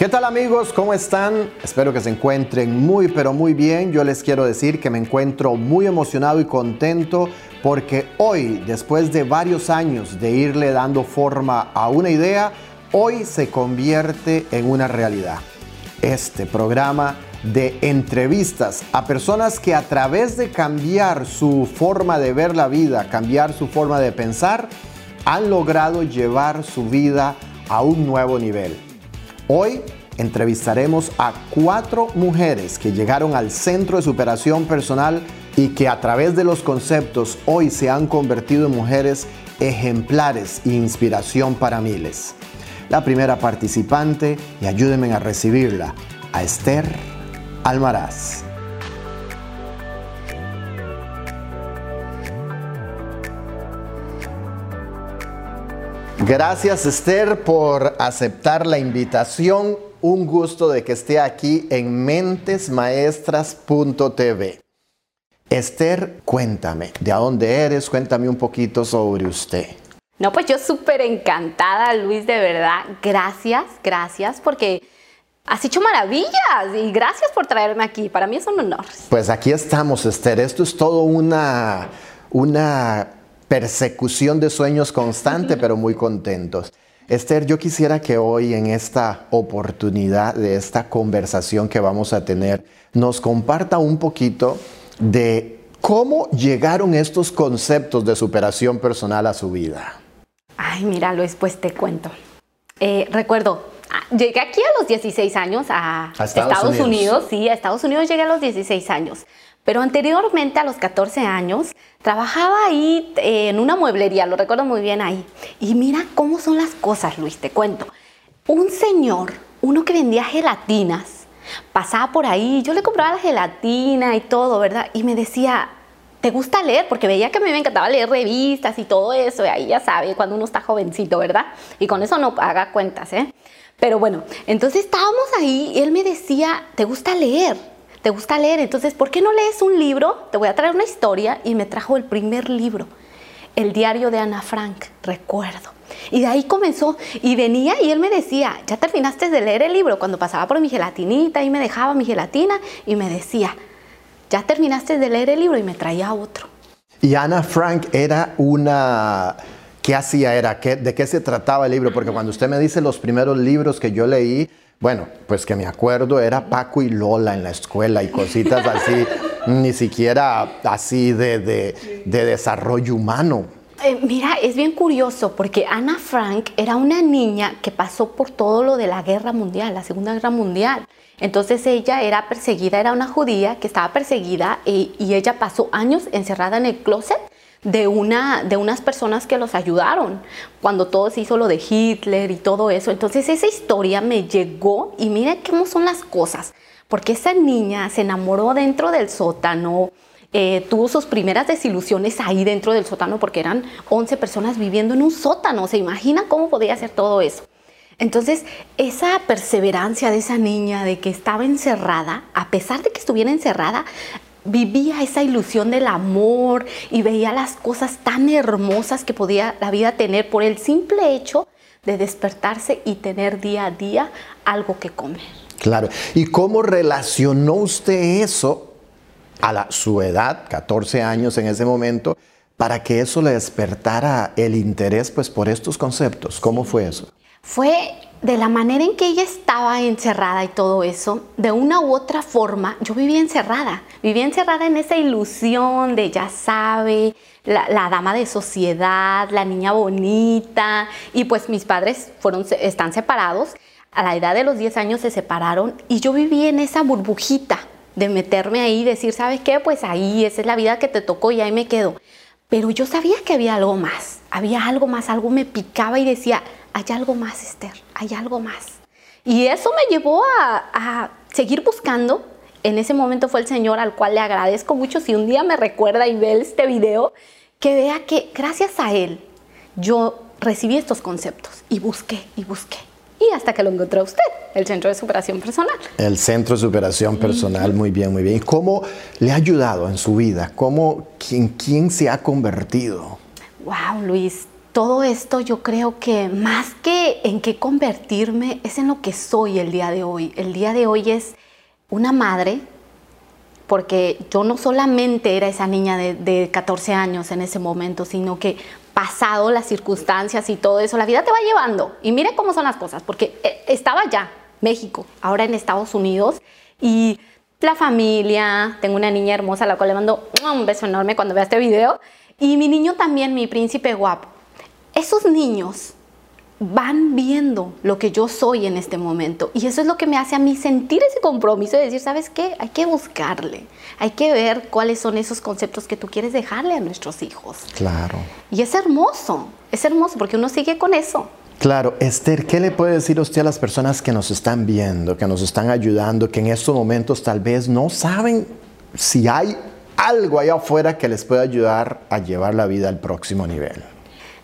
¿Qué tal amigos? ¿Cómo están? Espero que se encuentren muy pero muy bien. Yo les quiero decir que me encuentro muy emocionado y contento porque hoy, después de varios años de irle dando forma a una idea, hoy se convierte en una realidad. Este programa de entrevistas a personas que a través de cambiar su forma de ver la vida, cambiar su forma de pensar, han logrado llevar su vida a un nuevo nivel. Hoy entrevistaremos a cuatro mujeres que llegaron al Centro de Superación Personal y que a través de los conceptos hoy se han convertido en mujeres ejemplares e inspiración para miles. La primera participante, y ayúdenme a recibirla, a Esther Almaraz. Gracias Esther por aceptar la invitación. Un gusto de que esté aquí en mentesmaestras.tv. Esther, cuéntame, ¿de dónde eres? Cuéntame un poquito sobre usted. No, pues yo súper encantada, Luis, de verdad. Gracias, gracias, porque has hecho maravillas y gracias por traerme aquí. Para mí es un honor. Pues aquí estamos, Esther. Esto es todo una, una persecución de sueños constante, pero muy contentos. Esther, yo quisiera que hoy en esta oportunidad de esta conversación que vamos a tener, nos comparta un poquito de cómo llegaron estos conceptos de superación personal a su vida. Ay, mira, Luis, pues te cuento. Eh, recuerdo, llegué aquí a los 16 años a, Estados, Unidos. Unidos. Sí, a Estados Unidos llegué a los 16 años. Pero anteriormente, a los 14 años, trabajaba ahí eh, en una mueblería, lo recuerdo muy bien ahí. Y mira cómo son las cosas, Luis, te cuento. Un señor, uno que vendía gelatinas, pasaba por ahí, yo le compraba la gelatina y todo, ¿verdad? Y me decía, ¿te gusta leer? Porque veía que a mí me encantaba leer revistas y todo eso, y ahí ya sabe, cuando uno está jovencito, ¿verdad? Y con eso no haga cuentas, ¿eh? Pero bueno, entonces estábamos ahí y él me decía, ¿te gusta leer? ¿Te gusta leer? Entonces, ¿por qué no lees un libro? Te voy a traer una historia y me trajo el primer libro, el diario de Ana Frank, recuerdo. Y de ahí comenzó y venía y él me decía, ya terminaste de leer el libro cuando pasaba por mi gelatinita y me dejaba mi gelatina y me decía, ya terminaste de leer el libro y me traía otro. Y Ana Frank era una... ¿Qué hacía? Era? ¿De qué se trataba el libro? Porque cuando usted me dice los primeros libros que yo leí, bueno, pues que me acuerdo era Paco y Lola en la escuela y cositas así, ni siquiera así de, desarrollo humano. Eh, mira, es bien curioso porque Ana Frank era una niña que pasó por todo lo de la guerra mundial, la Segunda Guerra Mundial. Entonces ella era perseguida, era una judía que estaba perseguida y, y ella pasó años encerrada en el closet de, una, de unas personas que los ayudaron cuando todo se hizo lo de Hitler y todo eso. Entonces esa historia me llegó y mira cómo son las cosas, porque esa niña se enamoró dentro del sótano. Eh, tuvo sus primeras desilusiones ahí dentro del sótano porque eran 11 personas viviendo en un sótano. ¿Se imagina cómo podía hacer todo eso? Entonces, esa perseverancia de esa niña de que estaba encerrada, a pesar de que estuviera encerrada, vivía esa ilusión del amor y veía las cosas tan hermosas que podía la vida tener por el simple hecho de despertarse y tener día a día algo que comer. Claro. ¿Y cómo relacionó usted eso a la, su edad, 14 años en ese momento, para que eso le despertara el interés pues, por estos conceptos? ¿Cómo fue eso? Fue de la manera en que ella estaba encerrada y todo eso, de una u otra forma, yo vivía encerrada, vivía encerrada en esa ilusión de ya sabe, la, dama de sociedad, la niña bonita, y pues mis padres fueron, están separados, a la edad de los 10 años se separaron y yo viví en esa burbujita de meterme ahí y decir, ¿sabes qué? Pues ahí, esa es la vida que te tocó y ahí me quedo. Pero yo sabía que había algo más, había algo más, algo me picaba y decía, hay algo más, Esther, hay algo más. Y eso me llevó a, seguir buscando. En ese momento fue el Señor al cual le agradezco mucho. Si un día me recuerda y ve este video, que vea que gracias a Él yo recibí estos conceptos y busqué y busqué. Y hasta que lo encontró usted, el Centro de Superación Personal. El Centro de Superación Personal, muy bien, muy bien. ¿Y cómo le ha ayudado en su vida? ¿Cómo, quién, quién se ha convertido? Wow, Luis, todo esto yo creo que más que en qué convertirme es en lo que soy el día de hoy. El día de hoy es una madre, porque yo no solamente era esa niña de, de 14 años en ese momento, sino que pasado las circunstancias y todo eso, la vida te va llevando. Y mire cómo son las cosas, porque eh, estaba ya México, ahora en Estados Unidos, y la familia, tengo una niña hermosa a la cual le mando un beso enorme cuando vea este video, y mi niño también, mi príncipe guapo. Esos niños van viendo lo que yo soy en este momento. Y eso es lo que me hace a mí sentir ese compromiso de decir, ¿sabes qué? Hay que buscarle, hay que ver cuáles son esos conceptos que tú quieres dejarle a nuestros hijos. Claro. Y es hermoso, es hermoso porque uno sigue con eso. Claro, Esther, ¿qué le puede decir usted a las personas que nos están viendo, que nos están ayudando, que en estos momentos tal vez no saben si hay algo allá afuera que les pueda ayudar a llevar la vida al próximo nivel?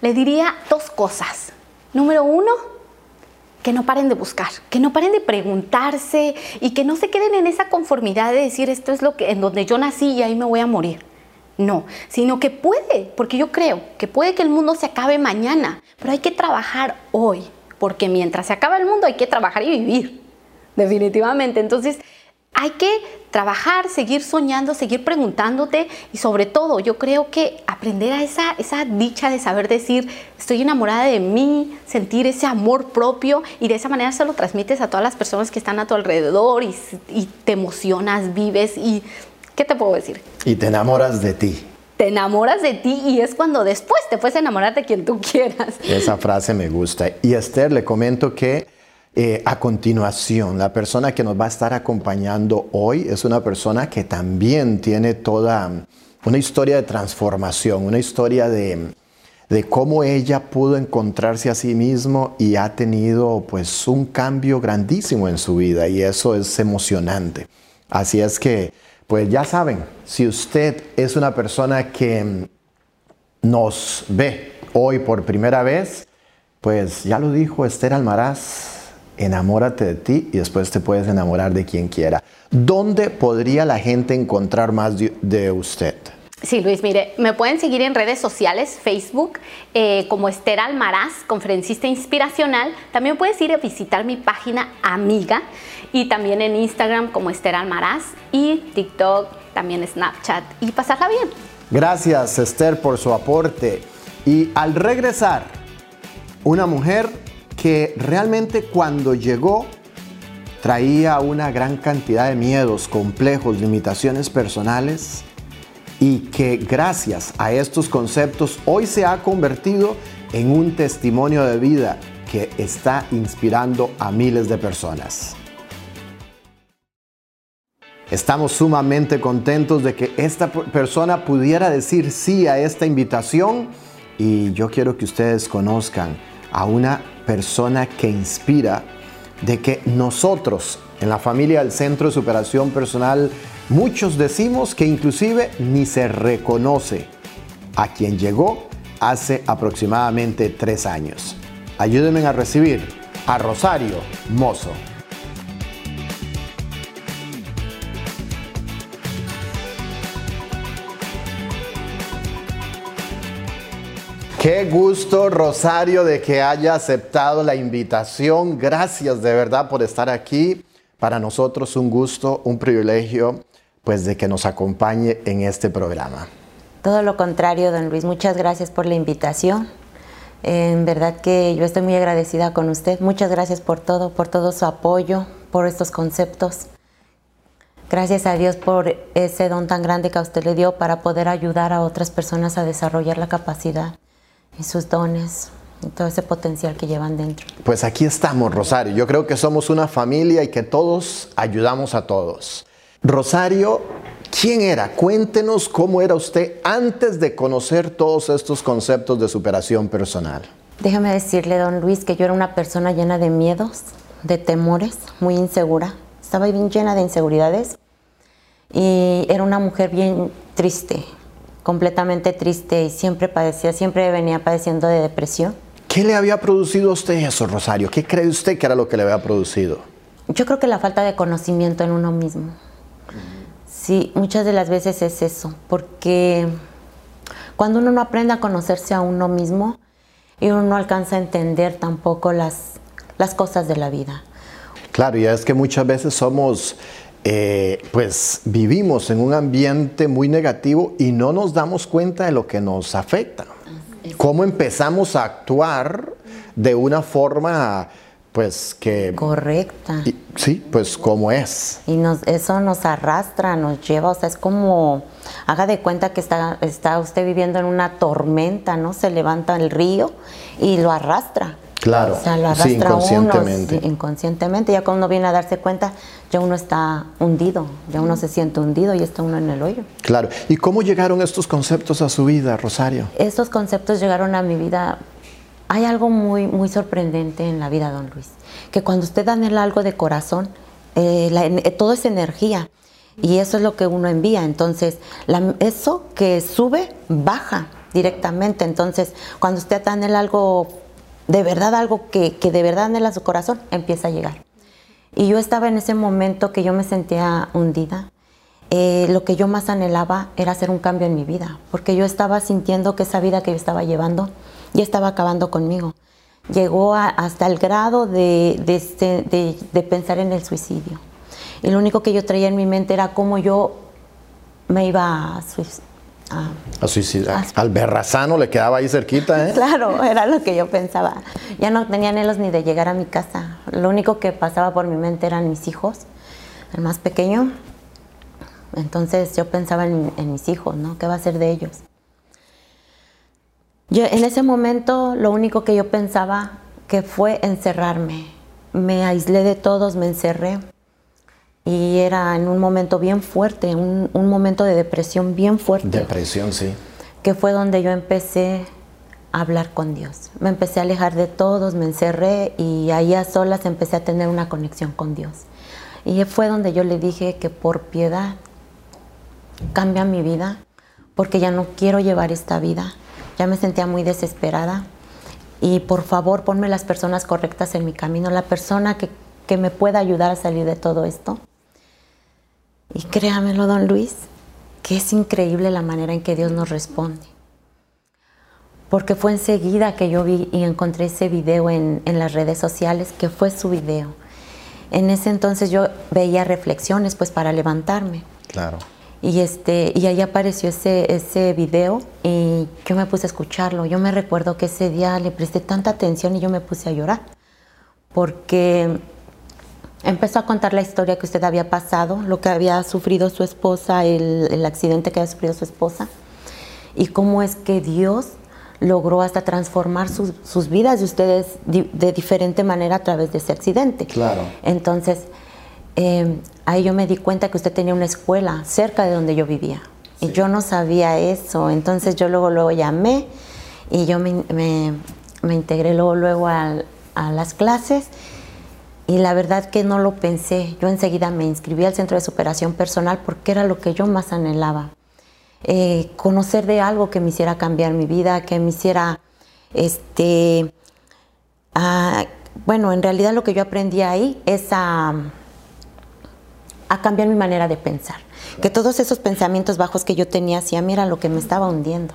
Le diría dos cosas. Número uno, que no paren de buscar, que no paren de preguntarse y que no se queden en esa conformidad de decir esto es lo que en donde yo nací y ahí me voy a morir. No, sino que puede, porque yo creo que puede que el mundo se acabe mañana, pero hay que trabajar hoy, porque mientras se acaba el mundo hay que trabajar y vivir, definitivamente. Entonces, hay que trabajar, seguir soñando, seguir preguntándote y sobre todo yo creo que aprender a esa, esa dicha de saber decir estoy enamorada de mí, sentir ese amor propio y de esa manera se lo transmites a todas las personas que están a tu alrededor y, y te emocionas, vives y ¿qué te puedo decir? Y te enamoras de ti te enamoras de ti y es cuando después te puedes enamorar de quien tú quieras. Esa frase me gusta. Y Esther, le comento que eh, a continuación, la persona que nos va a estar acompañando hoy es una persona que también tiene toda una historia de transformación, una historia de, de cómo ella pudo encontrarse a sí mismo y ha tenido pues un cambio grandísimo en su vida y eso es emocionante. Así es que, pues ya saben, si usted es una persona que nos ve hoy por primera vez, pues ya lo dijo Esther Almaraz, enamórate de ti y después te puedes enamorar de quien quiera. ¿Dónde podría la gente encontrar más de, usted? Sí, Luis, mire, me pueden seguir en redes sociales, Facebook, eh, como Esther Almaraz, conferencista inspiracional. También puedes ir a visitar mi página Amiga y también en Instagram como Esther Almaraz y TikTok, también Snapchat y pasarla bien. Gracias, Esther, por su aporte. Y al regresar, una mujer que realmente cuando llegó traía una gran cantidad de miedos, complejos, limitaciones personales y que gracias a estos conceptos hoy se ha convertido en un testimonio de vida que está inspirando a miles de personas. Estamos sumamente contentos de que esta persona pudiera decir sí a esta invitación y yo quiero que ustedes conozcan a una persona que inspira de que nosotros en la familia del Centro de Superación Personal, muchos decimos que inclusive ni se reconoce a quien llegó hace aproximadamente tres años. Ayúdenme a recibir a Rosario Mozo. Qué gusto, Rosario, de que haya aceptado la invitación. Gracias de verdad por estar aquí. Para nosotros un gusto, un privilegio, pues de que nos acompañe en este programa. Todo lo contrario, don Luis. Muchas gracias por la invitación. En verdad que yo estoy muy agradecida con usted. Muchas gracias por todo, por todo su apoyo, por estos conceptos. Gracias a Dios por ese don tan grande que a usted le dio para poder ayudar a otras personas a desarrollar la capacidad y sus dones y todo ese potencial que llevan dentro. Pues aquí estamos, Rosario. Yo creo que somos una familia y que todos ayudamos a todos. Rosario, ¿quién era? Cuéntenos cómo era usted antes de conocer todos estos conceptos de superación personal. Déjame decirle, don Luis, que yo era una persona llena de miedos, de temores, muy insegura. Estaba bien llena de inseguridades y era una mujer bien triste, completamente triste y siempre padecía, siempre venía padeciendo de depresión. ¿Qué le había producido a usted eso, Rosario? ¿Qué cree usted que era lo que le había producido? Yo creo que la falta de conocimiento en uno mismo. Sí, muchas de las veces es eso, porque cuando uno no aprende a conocerse a uno mismo, y uno no alcanza a entender tampoco las, las cosas de la vida. Claro, y es que muchas veces somos, eh, pues vivimos en un ambiente muy negativo y no nos damos cuenta de lo que nos afecta. ¿Cómo empezamos a actuar de una forma pues que... Correcta. sí, pues como es. Y nos, eso nos arrastra, nos lleva, o sea, es como, haga de cuenta que está, está usted viviendo en una tormenta, ¿no? Se levanta el río y lo arrastra. Claro, o sea, lo arrastra inconscientemente. Uno, inconscientemente, ya cuando uno viene a darse cuenta, ya uno está hundido, ya uno se siente hundido y está uno en el hoyo. Claro, ¿y cómo llegaron estos conceptos a su vida, Rosario? Estos conceptos llegaron a mi vida hay algo muy, muy sorprendente en la vida, don Luis, que cuando usted da en algo de corazón, eh, eh, todo es energía y eso es lo que uno envía. Entonces, eso que sube, baja directamente. Entonces, cuando usted anhela algo, de verdad, algo que, que de verdad anhela su corazón, empieza a llegar. Y yo estaba en ese momento que yo me sentía hundida. Eh, lo que yo más anhelaba era hacer un cambio en mi vida, porque yo estaba sintiendo que esa vida que yo estaba llevando ya estaba acabando conmigo. Llegó hasta el grado este, de, pensar en el suicidio. Y lo único que yo traía en mi mente era cómo yo me iba a, a, suicidar. Al berrazano le quedaba ahí cerquita, ¿eh? Claro, era lo que yo pensaba. Ya no tenía anhelos ni de llegar a mi casa. Lo único que pasaba por mi mente eran mis hijos, el más pequeño. Entonces yo pensaba en, en mis hijos, ¿no? ¿Qué va a ser de ellos? Yo en ese momento lo único que yo pensaba que fue encerrarme. Me aislé de todos, me encerré y era en un momento bien fuerte, un, momento de depresión bien fuerte. Depresión, sí. Que fue donde yo empecé a hablar con Dios. Me empecé a alejar de todos, me encerré y ahí a solas empecé a tener una conexión con Dios. Y fue donde yo le dije que por piedad cambia mi vida, porque ya no quiero llevar esta vida ya me sentía muy desesperada y por favor ponme las personas correctas en mi camino, la persona que, que me pueda ayudar a salir de todo esto. Y créamelo, don Luis, que es increíble la manera en que Dios nos responde. Porque fue enseguida que yo vi y encontré ese video en, en las redes sociales, que fue su video. En ese entonces yo veía reflexiones pues para levantarme. Claro. Y, este, y ahí apareció ese, ese video y yo me puse a escucharlo. Yo me recuerdo que ese día le presté tanta atención y yo me puse a llorar. Porque empezó a contar la historia que usted había pasado, lo que había sufrido su esposa, el, el accidente que había sufrido su esposa. Y cómo es que Dios logró hasta transformar sus, sus vidas de ustedes de diferente manera a través de ese accidente. Claro. Entonces, eh, ahí yo me di cuenta que usted tenía una escuela cerca de donde yo vivía. Y yo no sabía eso. Entonces yo luego, luego llamé y yo me, me, integré luego, luego a, a, las clases. Y la verdad que no lo pensé. Yo enseguida me inscribí al centro de superación personal porque era lo que yo más anhelaba. Eh, conocer de algo que me hiciera cambiar mi vida, que me hiciera, este, bueno, en realidad lo que yo aprendí ahí es a a cambiar mi manera de pensar. Que todos esos pensamientos bajos que yo tenía hacia mí era lo que me estaba hundiendo,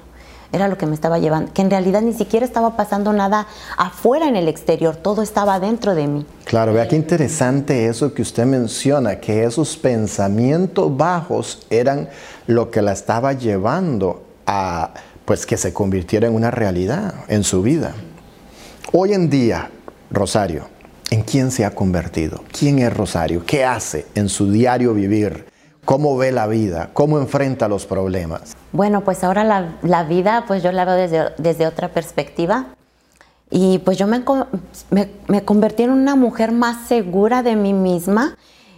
era lo que me estaba llevando, que en realidad ni siquiera estaba pasando nada afuera en el exterior, todo estaba dentro de mí. Claro, vea qué interesante eso que usted menciona, que esos pensamientos bajos eran lo que la estaba llevando a pues que se convirtiera en una realidad en su vida. Hoy en día, Rosario, ¿En quién se ha convertido? ¿Quién es Rosario? ¿Qué hace en su diario vivir? ¿Cómo ve la vida? ¿Cómo enfrenta los problemas? Bueno, pues ahora la, vida, pues yo la veo desde, desde otra perspectiva. Y pues yo me, me, convertí en una mujer más segura de mí misma.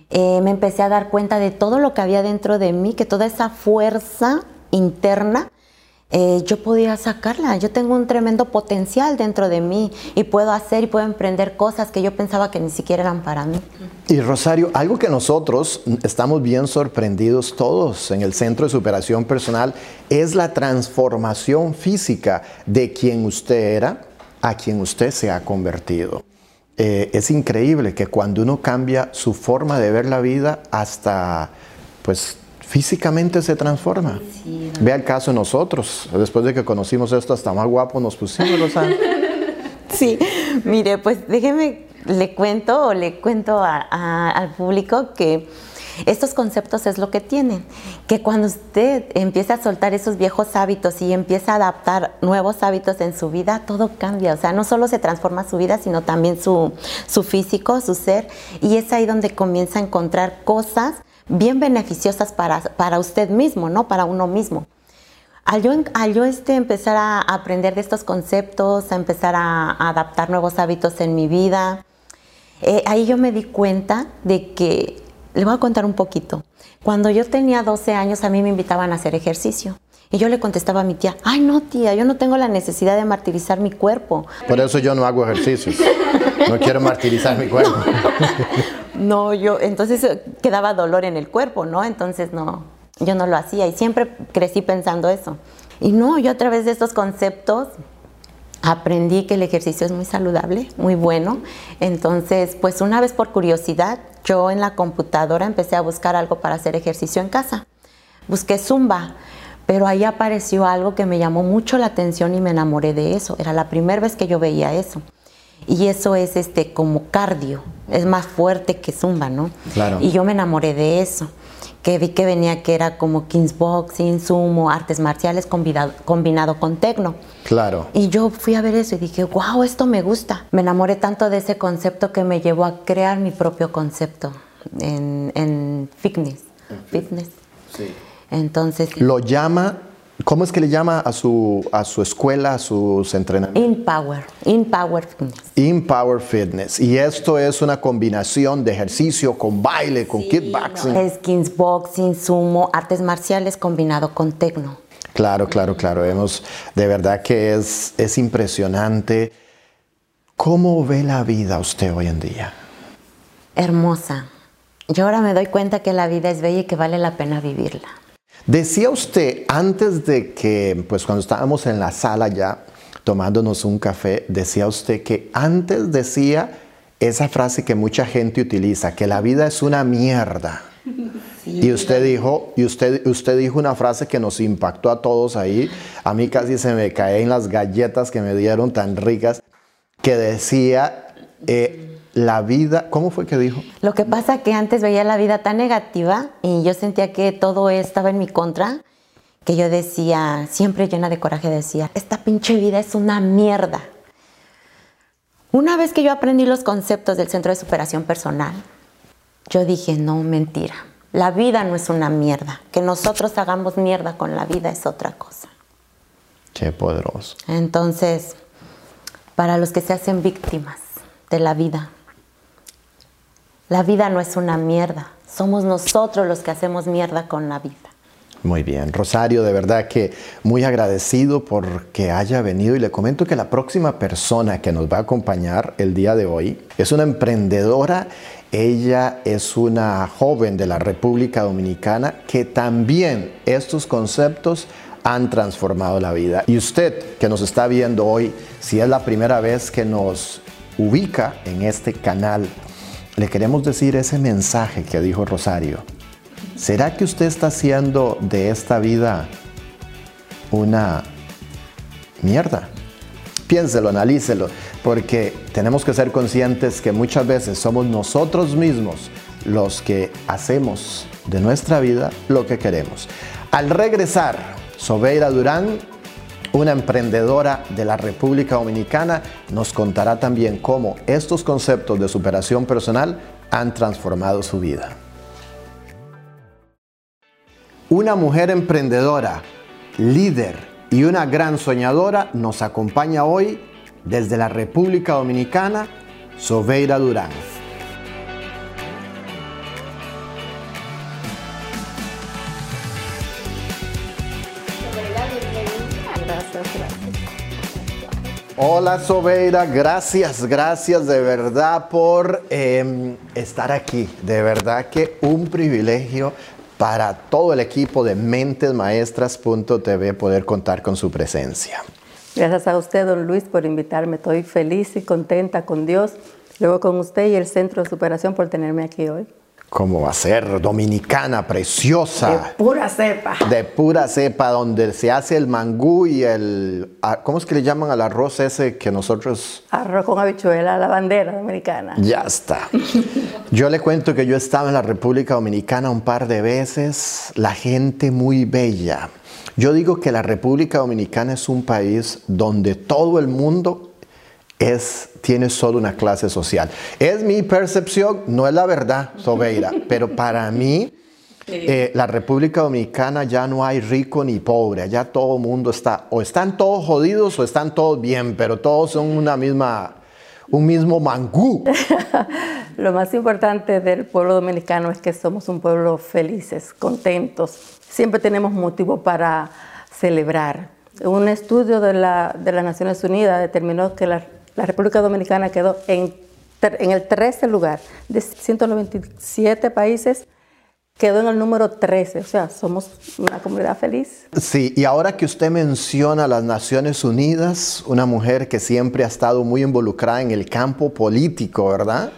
Eh, me empecé a dar cuenta de todo lo que había dentro de mí, que toda esa fuerza interna eh, yo podía sacarla. Yo tengo un tremendo potencial dentro de mí y puedo hacer y puedo emprender cosas que yo pensaba que ni siquiera eran para mí. Y Rosario, algo que nosotros estamos bien sorprendidos todos en el Centro de Superación Personal es la transformación física de quien usted era a quien usted se ha convertido. Eh, es increíble que cuando uno cambia su forma de ver la vida hasta pues físicamente se transforma. Vea el caso de nosotros. Después de que conocimos esto, hasta más guapo nos pusimos, sí, mire, pues déjeme, le cuento o le cuento al público que estos conceptos es lo que tienen, que cuando usted empieza a soltar esos viejos hábitos y empieza a adaptar nuevos hábitos en su vida, todo cambia. O sea, no solo se transforma su vida, sino también su, físico, su ser. Y es ahí donde comienza a encontrar cosas bien beneficiosas para, para usted mismo, ¿no? Para uno mismo. Al yo, este, empezar a aprender de estos conceptos, a empezar a, adaptar nuevos hábitos en mi vida, eh, ahí yo me di cuenta de que le voy a contar un poquito. Cuando yo tenía 12 años a mí me invitaban a hacer ejercicio. Y yo le contestaba a mi tía, ay no tía, yo no tengo la necesidad de martirizar mi cuerpo. Por eso yo no hago ejercicios. No quiero martirizar mi cuerpo. No, yo, entonces eh, quedaba dolor en el cuerpo, ¿no? Entonces no, yo no lo hacía y siempre crecí pensando eso. Y no, yo a través de estos conceptos aprendí que el ejercicio es muy saludable, muy bueno. Entonces, pues una vez por curiosidad, yo en la computadora empecé a buscar algo para hacer ejercicio en casa. Busqué Zumba, pero ahí apareció algo que me llamó mucho la atención y me enamoré de eso. Era la primera vez que yo veía eso. Y eso es este como cardio, es más fuerte que Zumba, ¿no? Claro. Y yo me enamoré de eso que vi que venía que era como kickboxing, sumo, artes marciales combinado, combinado con tecno. Claro. Y yo fui a ver eso y dije, wow, esto me gusta. Me enamoré tanto de ese concepto que me llevó a crear mi propio concepto en, en fitness. fitness. Sí. Entonces. Lo llama ¿Cómo es que le llama a su, a su escuela, a sus entrenamientos? Empower, Empower Fitness. Empower Fitness. Y esto es una combinación de ejercicio con baile, con kickboxing. Es kickboxing, sumo, artes marciales combinado con tecno. Claro, claro, claro. Hemos, de verdad que es, es impresionante. ¿Cómo ve la vida usted hoy en día? Hermosa. Yo ahora me doy cuenta que la vida es bella y que vale la pena vivirla. Decía usted antes de que, pues cuando estábamos en la sala ya tomándonos un café, decía usted que antes decía esa frase que mucha gente utiliza, que la vida es una mierda. y usted dijo, y usted, usted dijo una frase que nos impactó a todos ahí. A mí casi se me caen las galletas que me dieron tan ricas, que decía, eh, la vida, ¿cómo fue que dijo? Lo que pasa que antes veía la vida tan negativa y yo sentía que todo estaba en mi contra, que yo decía, siempre llena de coraje, decía, esta pinche vida es una mierda. Una vez que yo aprendí los conceptos del Centro de Superación Personal, yo dije, no, mentira, la vida no es una mierda, que nosotros hagamos mierda con la vida es otra cosa. Qué poderoso. Entonces, para los que se hacen víctimas de la vida, la vida no es una mierda, somos nosotros los que hacemos mierda con la vida. Muy bien, Rosario, de verdad que muy agradecido por que haya venido y le comento que la próxima persona que nos va a acompañar el día de hoy es una emprendedora, ella es una joven de la República Dominicana que también estos conceptos han transformado la vida. Y usted que nos está viendo hoy, si es la primera vez que nos ubica en este canal, le queremos decir ese mensaje que dijo Rosario. ¿Será que usted está haciendo de esta vida una mierda? Piénselo, analícelo, porque tenemos que ser conscientes que muchas veces somos nosotros mismos los que hacemos de nuestra vida lo que queremos. Al regresar, Sobeira Durán una emprendedora de la República Dominicana nos contará también cómo estos conceptos de superación personal han transformado su vida. Una mujer emprendedora, líder y una gran soñadora nos acompaña hoy desde la República Dominicana, Sobeira Durán. Hola Sobeira, gracias, gracias de verdad por em, estar aquí. De verdad que un privilegio para todo el equipo de mentesmaestras.tv poder contar con su presencia. Gracias a usted, don Luis, por invitarme. Estoy feliz y contenta con Dios, luego con usted y el Centro de Superación por tenerme aquí hoy. ¿Cómo va a ser? Dominicana, preciosa. De pura cepa. De pura cepa, donde se hace el mangú y el... Ah, ¿Cómo es que le llaman al arroz ese que nosotros... Arroz con habichuela, la bandera dominicana. Ya está. Yo le cuento que yo estaba en la República Dominicana un par de veces, la gente muy bella. Yo digo que la República Dominicana es un país donde todo el mundo es, tiene solo una clase social. Es mi percepción, no es la verdad, Sobeira, pero para mí eh, la República Dominicana ya no hay rico ni pobre, ya todo el mundo está, o están todos jodidos o están todos bien, pero todos son una misma, un mismo mangú. Lo más importante del pueblo dominicano es que somos un pueblo felices, contentos, siempre tenemos motivo para celebrar. Un estudio de, la, de las Naciones Unidas determinó que la la República Dominicana quedó en, en el 13 lugar de 197 países quedó en el número 13, o sea, somos una comunidad feliz. Sí, y ahora que usted menciona las Naciones Unidas, una mujer que siempre ha estado muy involucrada en el campo político, ¿verdad?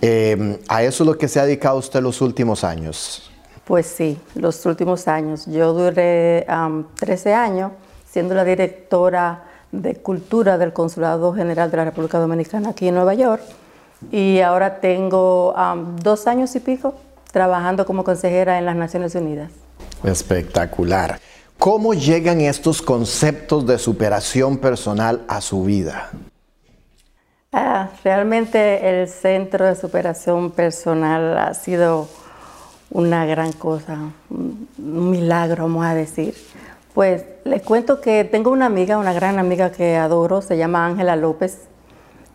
Eh, a eso es lo que se ha dedicado usted los últimos años. Pues sí, los últimos años. Yo duré 13 años siendo la directora de Cultura del Consulado General de la República Dominicana aquí en Nueva York. Y ahora tengo dos años y pico trabajando como consejera en las Naciones Unidas. Espectacular. ¿Cómo llegan estos conceptos de superación personal a su vida? Ah, realmente el Centro de Superación Personal ha sido una gran cosa, un milagro, vamos a decir pues les cuento que tengo una amiga, una gran amiga que adoro, se llama Ángela López.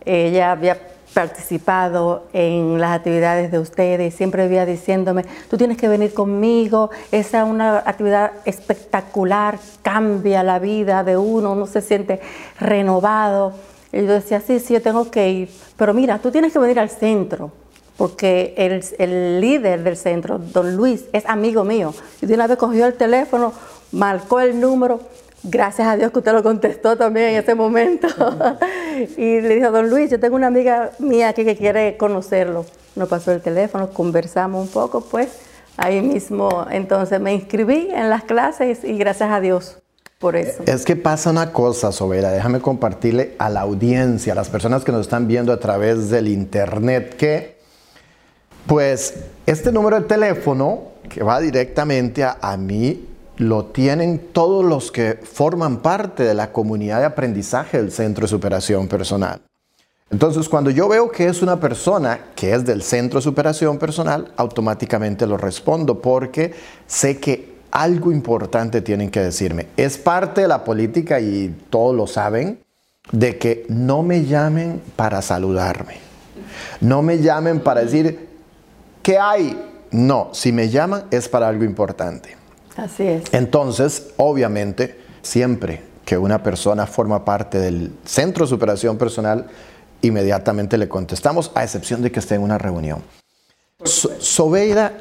Ella había participado en las actividades de ustedes, siempre había diciéndome, tú tienes que venir conmigo, esa es una actividad espectacular, cambia la vida de uno, uno se siente renovado. Y yo decía, sí, sí, yo tengo que ir, pero mira, tú tienes que venir al centro, porque el, el líder del centro, don Luis, es amigo mío. Y de una vez cogió el teléfono, marcó el número, gracias a Dios que usted lo contestó también en ese momento. y le dijo, don Luis, yo tengo una amiga mía aquí que quiere conocerlo. Nos pasó el teléfono, conversamos un poco, pues ahí mismo entonces me inscribí en las clases y gracias a Dios. Por eso. Es que pasa una cosa, Sobera, déjame compartirle a la audiencia, a las personas que nos están viendo a través del internet, que pues este número de teléfono que va directamente a, a mí lo tienen todos los que forman parte de la comunidad de aprendizaje del Centro de Superación Personal. Entonces, cuando yo veo que es una persona que es del Centro de Superación Personal, automáticamente lo respondo porque sé que algo importante tienen que decirme. Es parte de la política y todos lo saben, de que no me llamen para saludarme. No me llamen para decir, ¿qué hay? No, si me llaman es para algo importante. Así es. Entonces, obviamente, siempre que una persona forma parte del centro de superación personal, inmediatamente le contestamos, a excepción de que esté en una reunión. Sobeida,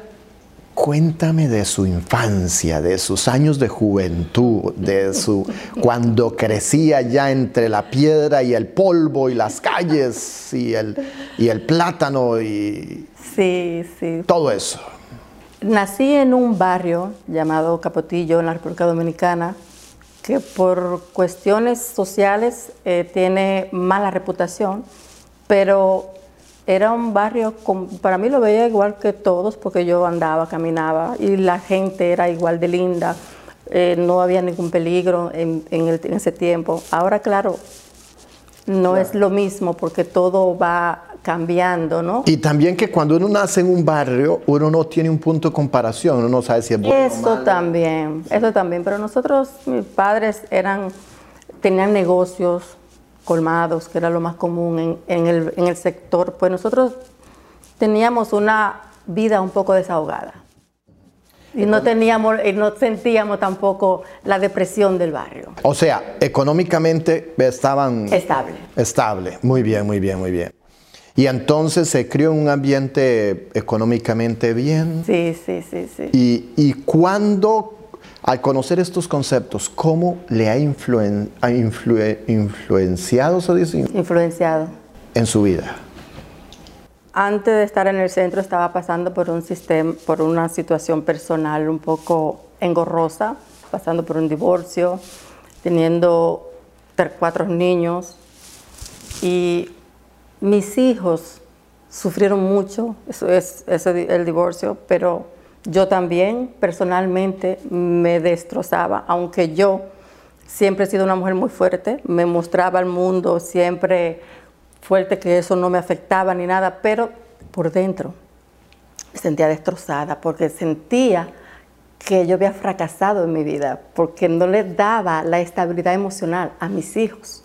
cuéntame de su infancia, de sus años de juventud, de su cuando crecía ya entre la piedra y el polvo y las calles y el, y el plátano y sí, sí. todo eso. Nací en un barrio llamado Capotillo, en la República Dominicana, que por cuestiones sociales eh, tiene mala reputación, pero era un barrio, para mí lo veía igual que todos, porque yo andaba, caminaba y la gente era igual de linda, eh, no había ningún peligro en, ese tiempo. Ahora, claro, no es lo mismo porque todo va cambiando, ¿no? Y también que cuando uno nace en un barrio, uno no tiene un punto de comparación, uno no sabe si es bueno Eso o malo. también, eso también. Pero nosotros, mis padres eran, tenían negocios colmados, que era lo más común en, el, en el sector. Pues nosotros teníamos una vida un poco desahogada. Y no teníamos, y no sentíamos tampoco la depresión del barrio. O sea, económicamente estaban... Estable. Estable, muy bien, muy bien, muy bien. Y entonces se crió en un ambiente económicamente bien. Sí, sí, sí, sí. Y, y cuando, al conocer estos conceptos, ¿cómo le ha, influenciado, se dice? Influenciado. En su vida. antes de estar en el centro estaba pasando por un sistema, por una situación personal un poco engorrosa, pasando por un divorcio, teniendo cuatro niños y mis hijos sufrieron mucho, eso es, el divorcio, pero yo también personalmente me destrozaba, aunque yo siempre he sido una mujer muy fuerte, me mostraba al mundo siempre fuerte que eso no me afectaba ni nada, pero por dentro me sentía destrozada porque sentía que yo había fracasado en mi vida, porque no le daba la estabilidad emocional a mis hijos.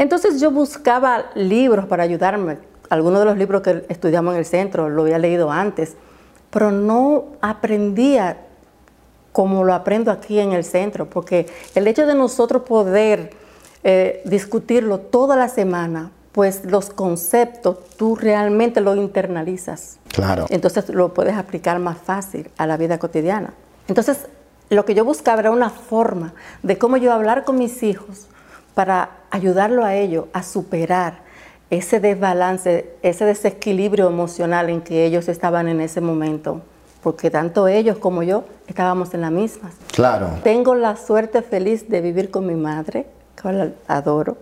Entonces yo buscaba libros para ayudarme. Algunos de los libros que estudiamos en el centro lo había leído antes, pero no aprendía como lo aprendo aquí en el centro, porque el hecho de nosotros poder eh, discutirlo toda la semana, pues los conceptos tú realmente los internalizas. Claro. Entonces lo puedes aplicar más fácil a la vida cotidiana. Entonces, lo que yo buscaba era una forma de cómo yo hablar con mis hijos para ayudarlo a ellos a superar ese desbalance, ese desequilibrio emocional en que ellos estaban en ese momento. Porque tanto ellos como yo estábamos en la misma. Claro. Tengo la suerte feliz de vivir con mi madre, que la adoro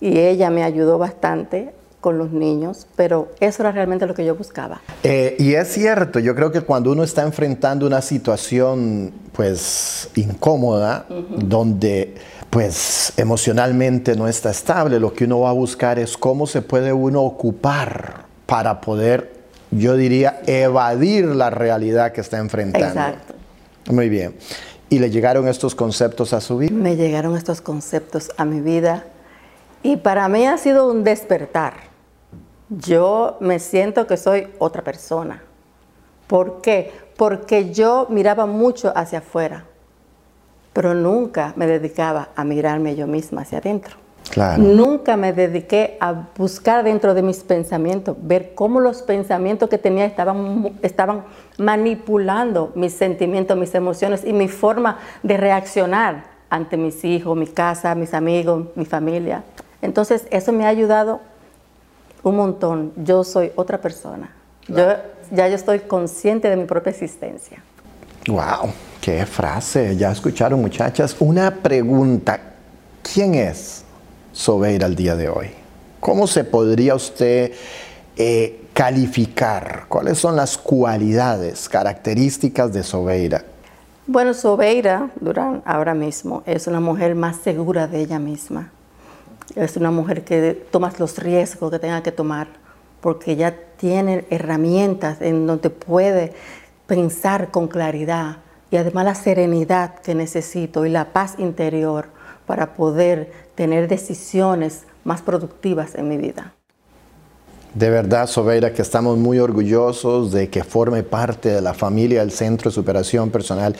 y ella me ayudó bastante con los niños, pero eso era realmente lo que yo buscaba. Eh, y es cierto, yo creo que cuando uno está enfrentando una situación pues incómoda, donde pues emocionalmente no está estable, lo que uno va a buscar es cómo se puede uno ocupar para poder, yo diría, evadir la realidad que está enfrentando. Exacto. Muy bien. ¿Y le llegaron estos conceptos a su vida? Me llegaron estos conceptos a mi vida y para mí ha sido un despertar. Yo me siento que soy otra persona. ¿Por qué? Porque yo miraba mucho hacia afuera, pero nunca me dedicaba a mirarme yo misma hacia adentro. Claro. Nunca me dediqué a buscar dentro de mis pensamientos, ver cómo los pensamientos que tenía estaban, estaban manipulando mis sentimientos, mis emociones y mi forma de reaccionar ante mis hijos, mi casa, mis amigos, mi familia. Entonces, eso me ha ayudado un montón. Yo soy otra persona. Yo ya yo estoy consciente de mi propia existencia. Wow, qué frase. Ya escucharon, muchachas. Una pregunta. ¿Quién es Sobeira al día de hoy? ¿Cómo se podría usted eh, calificar? ¿Cuáles son las cualidades, características de Sobeira? Bueno, Sobeira, Durán, ahora mismo, es una mujer más segura de ella misma es una mujer que toma los riesgos que tenga que tomar porque ya tiene herramientas en donde puede pensar con claridad y además la serenidad que necesito y la paz interior para poder tener decisiones más productivas en mi vida. De verdad, Sobeira, que estamos muy orgullosos de que forme parte de la familia del Centro de Superación Personal.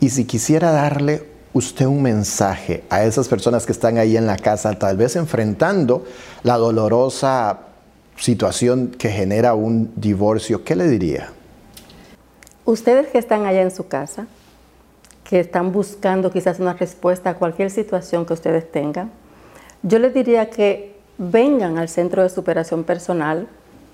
Y si quisiera darle usted un mensaje a esas personas que están ahí en la casa, tal vez enfrentando la dolorosa situación que genera un divorcio, ¿qué le diría? Ustedes que están allá en su casa, que están buscando quizás una respuesta a cualquier situación que ustedes tengan, yo les diría que vengan al centro de superación personal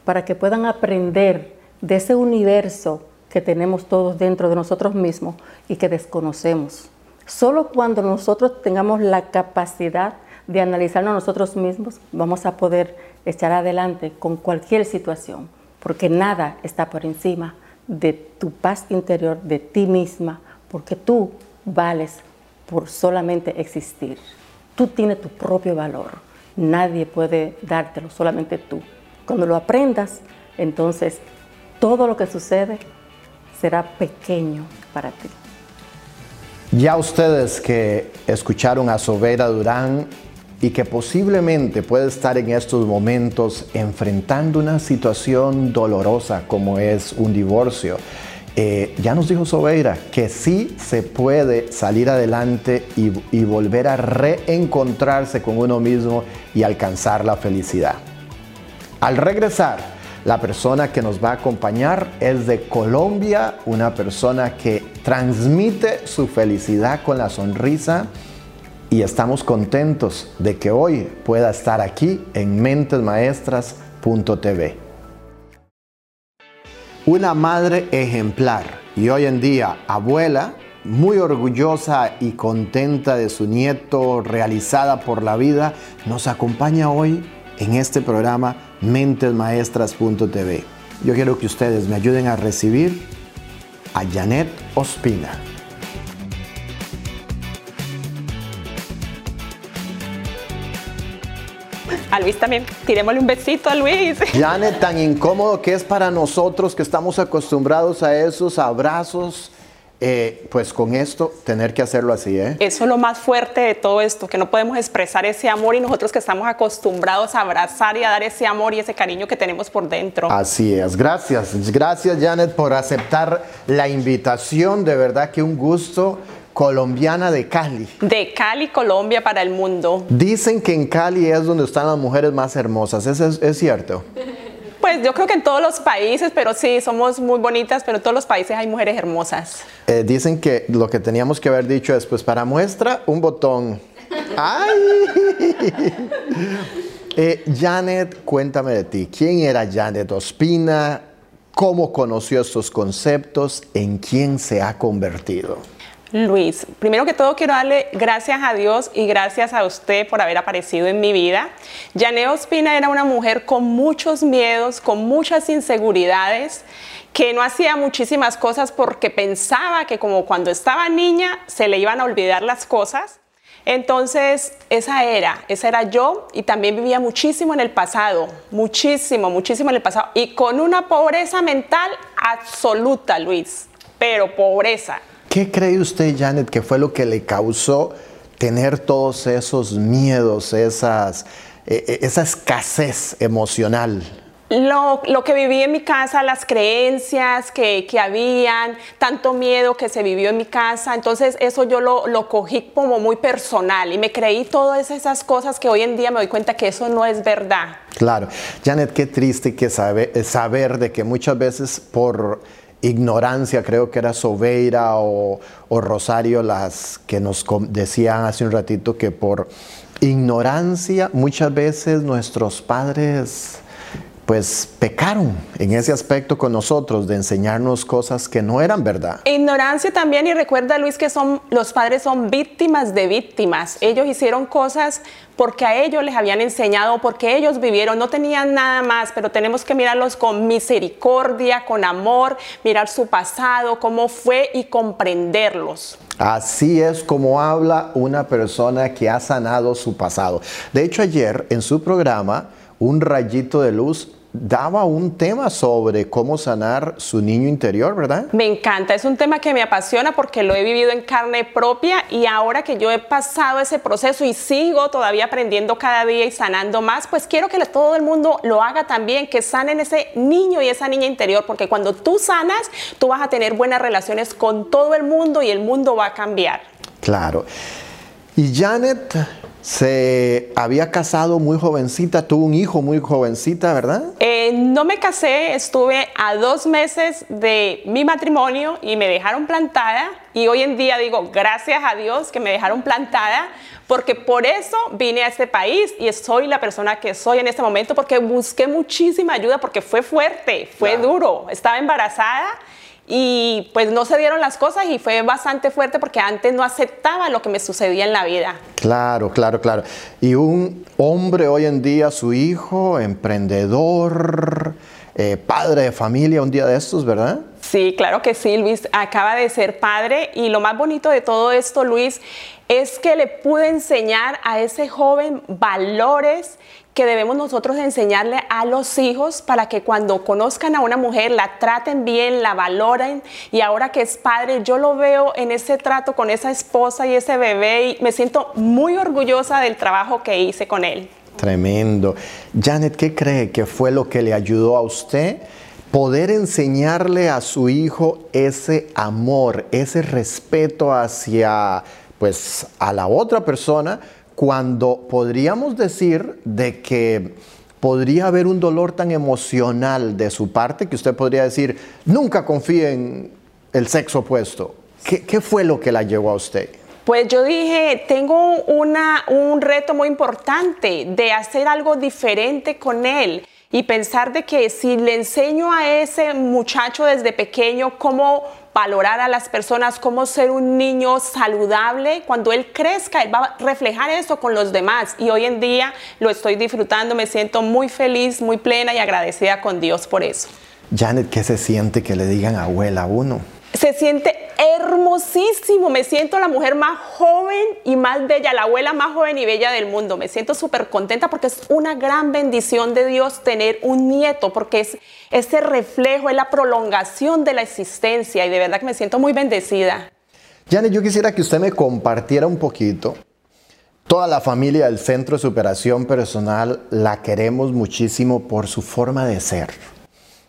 para que puedan aprender de ese universo que tenemos todos dentro de nosotros mismos y que desconocemos. Solo cuando nosotros tengamos la capacidad de analizarnos nosotros mismos, vamos a poder echar adelante con cualquier situación, porque nada está por encima de tu paz interior, de ti misma, porque tú vales por solamente existir. Tú tienes tu propio valor, nadie puede dártelo, solamente tú. Cuando lo aprendas, entonces todo lo que sucede será pequeño para ti. Ya ustedes que escucharon a Sobera Durán y que posiblemente puede estar en estos momentos enfrentando una situación dolorosa como es un divorcio, eh, ya nos dijo Sobeira que sí se puede salir adelante y, y volver a reencontrarse con uno mismo y alcanzar la felicidad. Al regresar, la persona que nos va a acompañar es de Colombia, una persona que transmite su felicidad con la sonrisa y estamos contentos de que hoy pueda estar aquí en mentesmaestras.tv. una madre ejemplar y hoy en día abuela, muy orgullosa y contenta de su nieto, realizada por la vida, nos acompaña hoy en este programa mentesmaestras.tv. Yo quiero que ustedes me ayuden a recibir a Janet Ospina. A Luis también, tirémosle un besito a Luis. Janet, tan incómodo que es para nosotros que estamos acostumbrados a esos abrazos eh, pues con esto tener que hacerlo así, ¿eh? Eso es lo más fuerte de todo esto, que no podemos expresar ese amor y nosotros que estamos acostumbrados a abrazar y a dar ese amor y ese cariño que tenemos por dentro. Así es, gracias, gracias Janet por aceptar la invitación, de verdad que un gusto colombiana de Cali. De Cali, Colombia para el mundo. Dicen que en Cali es donde están las mujeres más hermosas, ¿es, es cierto? Pues yo creo que en todos los países, pero sí, somos muy bonitas, pero en todos los países hay mujeres hermosas. Eh, dicen que lo que teníamos que haber dicho es, pues para muestra, un botón. ¡Ay! Eh, Janet, cuéntame de ti. ¿Quién era Janet Ospina? ¿Cómo conoció estos conceptos? ¿En quién se ha convertido? Luis, primero que todo quiero darle gracias a Dios y gracias a usted por haber aparecido en mi vida. Janet Ospina era una mujer con muchos miedos, con muchas inseguridades, que no hacía muchísimas cosas porque pensaba que como cuando estaba niña se le iban a olvidar las cosas. Entonces, esa era, esa era yo y también vivía muchísimo en el pasado, muchísimo, muchísimo en el pasado y con una pobreza mental absoluta, Luis, pero pobreza. ¿Qué cree usted, Janet, que fue lo que le causó tener todos esos miedos, esas, e, e, esa escasez emocional? Lo, que viví en mi casa, las creencias que, que, habían, tanto miedo que se vivió en mi casa, entonces eso yo lo, lo, cogí como muy personal y me creí todas esas cosas que hoy en día me doy cuenta que eso no es verdad. Claro, Janet, qué triste que sabe, saber de que muchas veces por ignorancia, creo que era Sobeira o, Rosario las que nos decían hace un ratito que por ignorancia muchas veces nuestros padres pues pecaron en ese aspecto con nosotros de enseñarnos cosas que no eran verdad. Ignorancia también y recuerda Luis que son los padres son víctimas de víctimas. Ellos hicieron cosas porque a ellos les habían enseñado, porque ellos vivieron, no tenían nada más, pero tenemos que mirarlos con misericordia, con amor, mirar su pasado, cómo fue y comprenderlos. Así es como habla una persona que ha sanado su pasado. De hecho, ayer en su programa, Un rayito de luz daba un tema sobre cómo sanar su niño interior, ¿verdad? Me encanta, es un tema que me apasiona porque lo he vivido en carne propia y ahora que yo he pasado ese proceso y sigo todavía aprendiendo cada día y sanando más, pues quiero que todo el mundo lo haga también, que sanen ese niño y esa niña interior, porque cuando tú sanas, tú vas a tener buenas relaciones con todo el mundo y el mundo va a cambiar. Claro. Y Janet, se había casado muy jovencita, tuvo un hijo muy jovencita, ¿verdad? Eh, no me casé, estuve a dos meses de mi matrimonio y me dejaron plantada. Y hoy en día digo, gracias a Dios que me dejaron plantada, porque por eso vine a este país y soy la persona que soy en este momento, porque busqué muchísima ayuda, porque fue fuerte, fue duro. Estaba embarazada y pues no se dieron las cosas y fue bastante fuerte porque antes no aceptaba lo que me sucedía en la vida. Claro, claro, claro. Y un hombre hoy en día, su hijo, emprendedor, eh, padre de familia, un día de estos, ¿verdad? Sí, claro que sí, Luis. Acaba de ser padre y lo más bonito de todo esto, Luis, es que le pude enseñar a ese joven valores que debemos nosotros enseñarle a los hijos para que cuando conozcan a una mujer la traten bien, la valoren y ahora que es padre yo lo veo en ese trato con esa esposa y ese bebé y me siento muy orgullosa del trabajo que hice con él. Tremendo. Janet, ¿qué cree que fue lo que le ayudó a usted? Poder enseñarle a su hijo ese amor, ese respeto hacia pues a la otra persona, cuando podríamos decir de que podría haber un dolor tan emocional de su parte que usted podría decir, nunca confíe en el sexo opuesto. ¿Qué, fue lo que la llevó a usted? Pues yo dije, tengo una, un reto muy importante de hacer algo diferente con él. y pensar de que si le enseño a ese muchacho desde pequeño cómo valorar a las personas, cómo ser un niño saludable, cuando él crezca, él va a reflejar eso con los demás. Y hoy en día lo estoy disfrutando, me siento muy feliz, muy plena y agradecida con Dios por eso. Janet, ¿qué se siente que le digan abuela a uno? Se siente hermosísimo, me siento la mujer más joven y más bella, la abuela más joven y bella del mundo. Me siento súper contenta porque es una gran bendición de Dios tener un nieto, porque es ese reflejo, es la prolongación de la existencia y de verdad que me siento muy bendecida. Janet, yo quisiera que usted me compartiera un poquito. Toda la familia del Centro de Superación Personal la queremos muchísimo por su forma de ser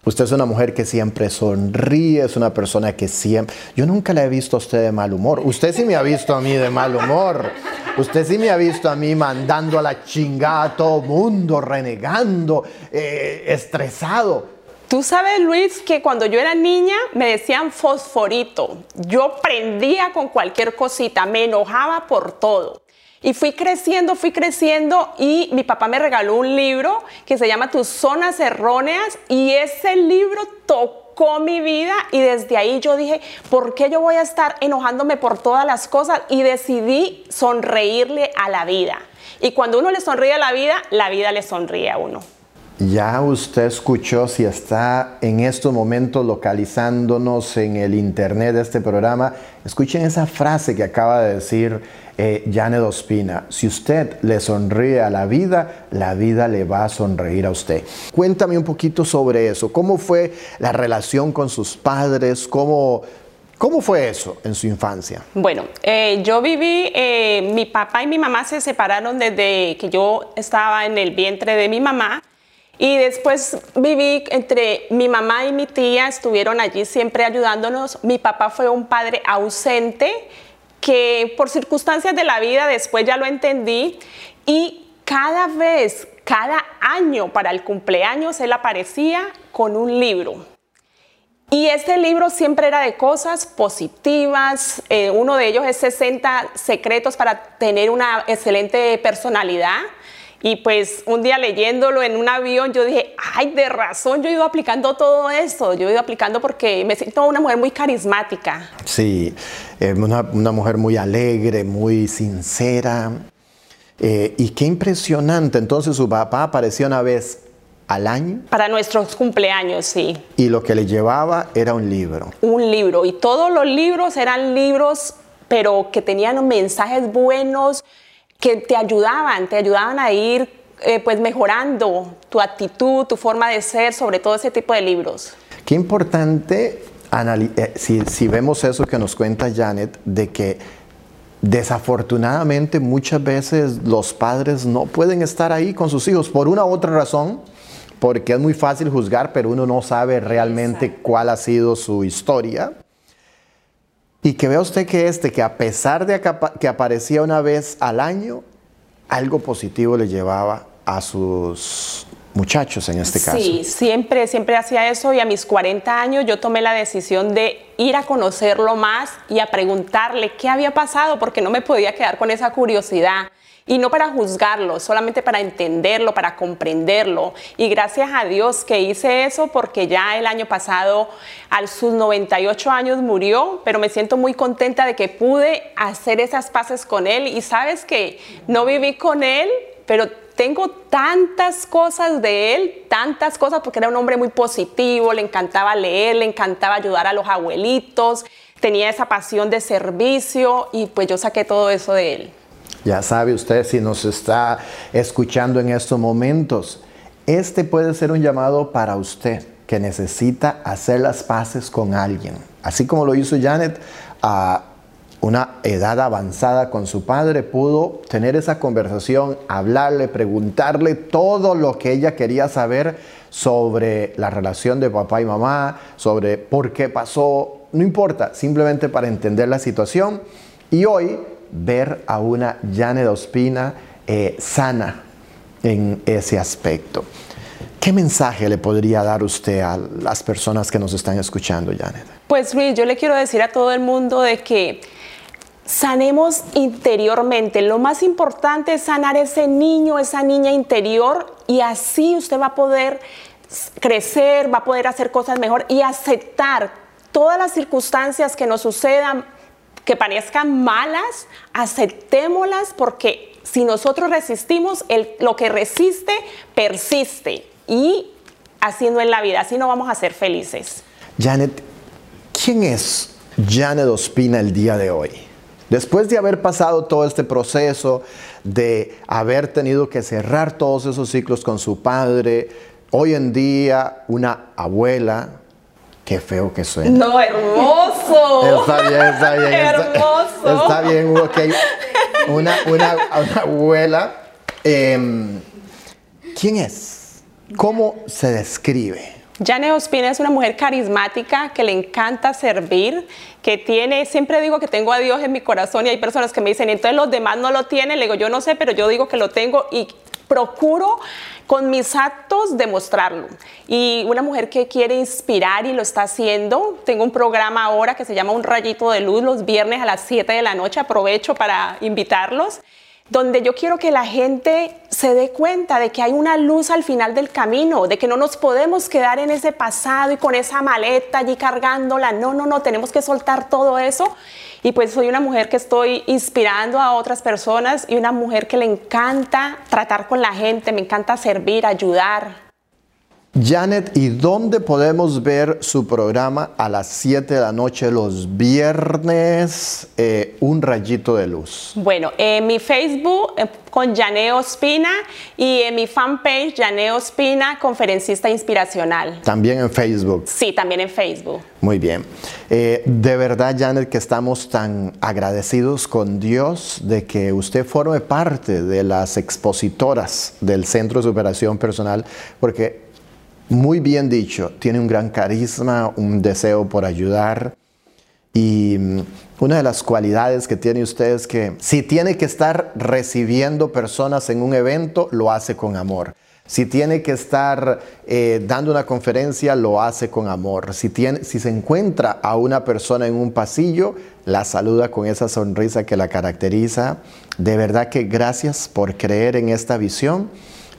Usted es una mujer que siempre sonríe, es una persona que siempre... Yo nunca le he visto a usted de mal humor. Usted sí me ha visto a mí de mal humor. Usted sí me ha visto a mí mandando a la chingada a todo mundo, renegando, eh, estresado. Tú sabes, Luis, que cuando yo era niña me decían fosforito. Yo prendía con cualquier cosita, me enojaba por todo. Y fui creciendo, fui creciendo y mi papá me regaló un libro que se llama Tus zonas erróneas y ese libro tocó mi vida y desde ahí yo dije, ¿por qué yo voy a estar enojándome por todas las cosas? Y decidí sonreírle a la vida. Y cuando uno le sonríe a la vida, la vida le sonríe a uno. Ya usted escuchó si está en estos momentos localizándonos en el internet de este programa. Escuchen esa frase que acaba de decir eh, Janet Ospina. Si usted le sonríe a la vida, la vida le va a sonreír a usted. Cuéntame un poquito sobre eso. ¿Cómo fue la relación con sus padres? ¿Cómo, ¿Cómo fue eso en su infancia? Bueno, eh, yo viví, eh, mi papá y mi mamá se separaron desde que yo estaba en el vientre de mi mamá. Y después viví entre mi mamá y mi tía, estuvieron allí siempre ayudándonos. Mi papá fue un padre ausente que por circunstancias de la vida después ya lo entendí y cada vez, cada año para el cumpleaños él aparecía con un libro. Y este libro siempre era de cosas positivas. Eh, uno de ellos es 60 secretos para tener una excelente personalidad. Y pues un día leyéndolo en un avión, yo dije, ay, de razón, yo he ido aplicando todo eso, yo he ido aplicando porque me siento una mujer muy carismática. Sí, una, una mujer muy alegre, muy sincera. Eh, y qué impresionante, entonces su papá aparecía una vez al año. Para nuestros cumpleaños, sí. Y lo que le llevaba era un libro. Un libro, y todos los libros eran libros, pero que tenían mensajes buenos que te ayudaban, te ayudaban a ir eh, pues mejorando tu actitud, tu forma de ser, sobre todo ese tipo de libros. Qué importante, eh, si, si vemos eso que nos cuenta Janet, de que desafortunadamente muchas veces los padres no pueden estar ahí con sus hijos por una u otra razón, porque es muy fácil juzgar, pero uno no sabe realmente cuál ha sido su historia. Y que vea usted que este, que a pesar de que aparecía una vez al año, algo positivo le llevaba a sus muchachos en este caso. Sí, siempre, siempre hacía eso y a mis 40 años yo tomé la decisión de ir a conocerlo más y a preguntarle qué había pasado porque no me podía quedar con esa curiosidad y no para juzgarlo, solamente para entenderlo, para comprenderlo. Y gracias a Dios que hice eso porque ya el año pasado, a sus 98 años, murió, pero me siento muy contenta de que pude hacer esas paces con él. Y sabes que no viví con él, pero tengo tantas cosas de él, tantas cosas, porque era un hombre muy positivo, le encantaba leer, le encantaba ayudar a los abuelitos, tenía esa pasión de servicio y pues yo saqué todo eso de él. Ya sabe usted si nos está escuchando en estos momentos, este puede ser un llamado para usted que necesita hacer las paces con alguien. Así como lo hizo Janet a una edad avanzada con su padre, pudo tener esa conversación, hablarle, preguntarle todo lo que ella quería saber sobre la relación de papá y mamá, sobre por qué pasó, no importa, simplemente para entender la situación. Y hoy ver a una Janet Ospina eh, sana en ese aspecto. ¿Qué mensaje le podría dar usted a las personas que nos están escuchando, Janet? Pues Luis, yo le quiero decir a todo el mundo de que sanemos interiormente. Lo más importante es sanar ese niño, esa niña interior y así usted va a poder crecer, va a poder hacer cosas mejor y aceptar todas las circunstancias que nos sucedan, que parezcan malas, aceptémoslas porque si nosotros resistimos, lo que resiste persiste y haciendo en la vida, así no vamos a ser felices. Janet, ¿quién es Janet Ospina el día de hoy? Después de haber pasado todo este proceso, de haber tenido que cerrar todos esos ciclos con su padre, hoy en día una abuela, qué feo que suena. No, hermoso. Está bien, está bien. hermoso. Está, bien, ok. Una, una, abuela. Em, ¿Quién es? ¿Cómo se describe? Jane Ospina es una mujer carismática que le encanta servir, que tiene, siempre digo que tengo a Dios en mi corazón y hay personas que me dicen, entonces los demás no lo tienen, le digo, yo no sé, pero yo digo que lo tengo y procuro con mis actos demostrarlo. Y una mujer que quiere inspirar y lo está haciendo, tengo un programa ahora que se llama Un Rayito de Luz los viernes a las 7 de la noche, aprovecho para invitarlos donde yo quiero que la gente se dé cuenta de que hay una luz al final del camino, de que no nos podemos quedar en ese pasado y con esa maleta allí cargándola. No, no, no, tenemos que soltar todo eso. Y pues soy una mujer que estoy inspirando a otras personas y una mujer que le encanta tratar con la gente, me encanta servir, ayudar. Janet, ¿y dónde podemos ver su programa a las 7 de la noche los viernes? Eh, un rayito de luz. Bueno, en mi Facebook eh, con Janeo Espina y en mi fanpage Janeo Espina, conferencista inspiracional. También en Facebook. Sí, también en Facebook. Muy bien. Eh, de verdad, Janet, que estamos tan agradecidos con Dios de que usted forme parte de las expositoras del Centro de Superación Personal, porque muy bien dicho, tiene un gran carisma, un deseo por ayudar. Y mm, una de las cualidades que tiene usted es que si tiene que estar recibiendo personas en un evento, lo hace con amor. Si tiene que estar eh, dando una conferencia, lo hace con amor. Si, tiene, si se encuentra a una persona en un pasillo, la saluda con esa sonrisa que la caracteriza. De verdad que gracias por creer en esta visión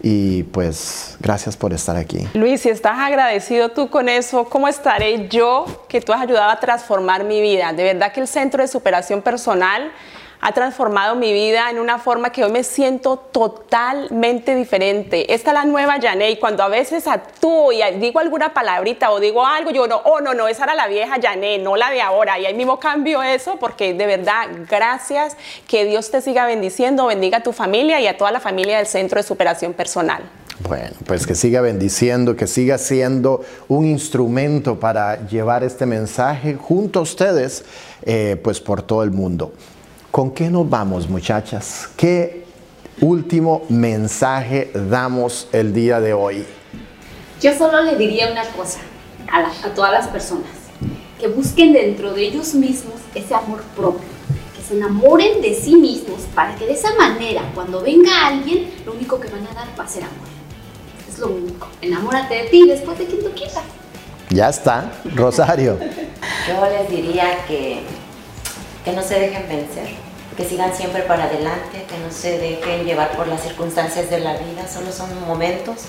y pues gracias por estar aquí. Luis, si estás agradecido tú con eso, ¿cómo estaré yo que tú has ayudado a transformar mi vida? De verdad que el Centro de Superación Personal ha transformado mi vida en una forma que hoy me siento totalmente diferente. Esta es la nueva Yané y cuando a veces actúo y digo alguna palabrita o digo algo, yo no, oh no, no, esa era la vieja Yané, no la de ahora. Y ahí mismo cambio eso porque de verdad, gracias, que Dios te siga bendiciendo, bendiga a tu familia y a toda la familia del Centro de Superación Personal. Bueno, pues que siga bendiciendo, que siga siendo un instrumento para llevar este mensaje junto a ustedes, eh, pues por todo el mundo. ¿Con qué nos vamos, muchachas? ¿Qué último mensaje damos el día de hoy? Yo solo le diría una cosa a, todas las personas, que busquen dentro de ellos mismos ese amor propio, que se enamoren de sí mismos para que de esa manera, cuando venga alguien, lo único que van a dar va a ser amor. Es lo único. Enamórate de ti después de quien tú quieras. Ya está, Rosario. Yo les diría que que no se dejen vencer, que sigan siempre para adelante, que no se dejen llevar por las circunstancias de la vida, solo son momentos,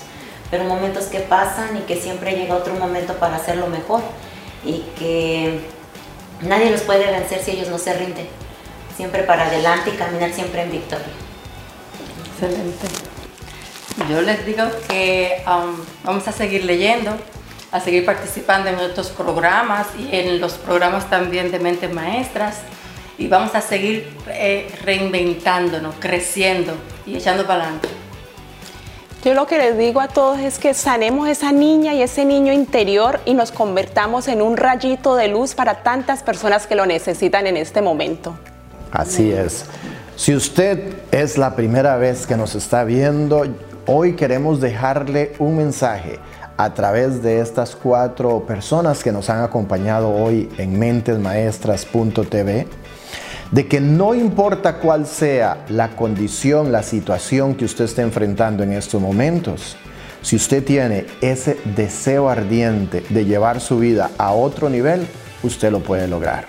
pero momentos que pasan y que siempre llega otro momento para hacerlo mejor y que nadie los puede vencer si ellos no se rinden, siempre para adelante y caminar siempre en victoria. Excelente. Yo les digo que um, vamos a seguir leyendo, a seguir participando en otros programas y en los programas también de mentes maestras y vamos a seguir eh, reinventándonos, creciendo y echando para adelante. Yo lo que les digo a todos es que sanemos esa niña y ese niño interior y nos convertamos en un rayito de luz para tantas personas que lo necesitan en este momento. Así es. Si usted es la primera vez que nos está viendo, hoy queremos dejarle un mensaje a través de estas cuatro personas que nos han acompañado hoy en mentesmaestras.tv de que no importa cuál sea la condición, la situación que usted esté enfrentando en estos momentos, si usted tiene ese deseo ardiente de llevar su vida a otro nivel, usted lo puede lograr.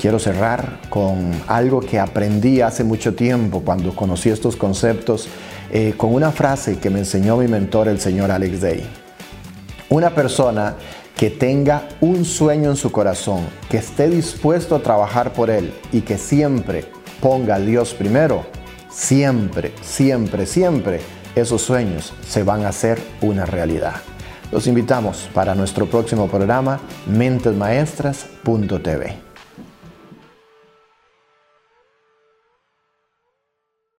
quiero cerrar con algo que aprendí hace mucho tiempo cuando conocí estos conceptos, eh, con una frase que me enseñó mi mentor, el señor Alex Day. Una persona que tenga un sueño en su corazón, que esté dispuesto a trabajar por él y que siempre ponga a Dios primero, siempre, siempre, siempre, esos sueños se van a hacer una realidad. Los invitamos para nuestro próximo programa, mentesmaestras.tv.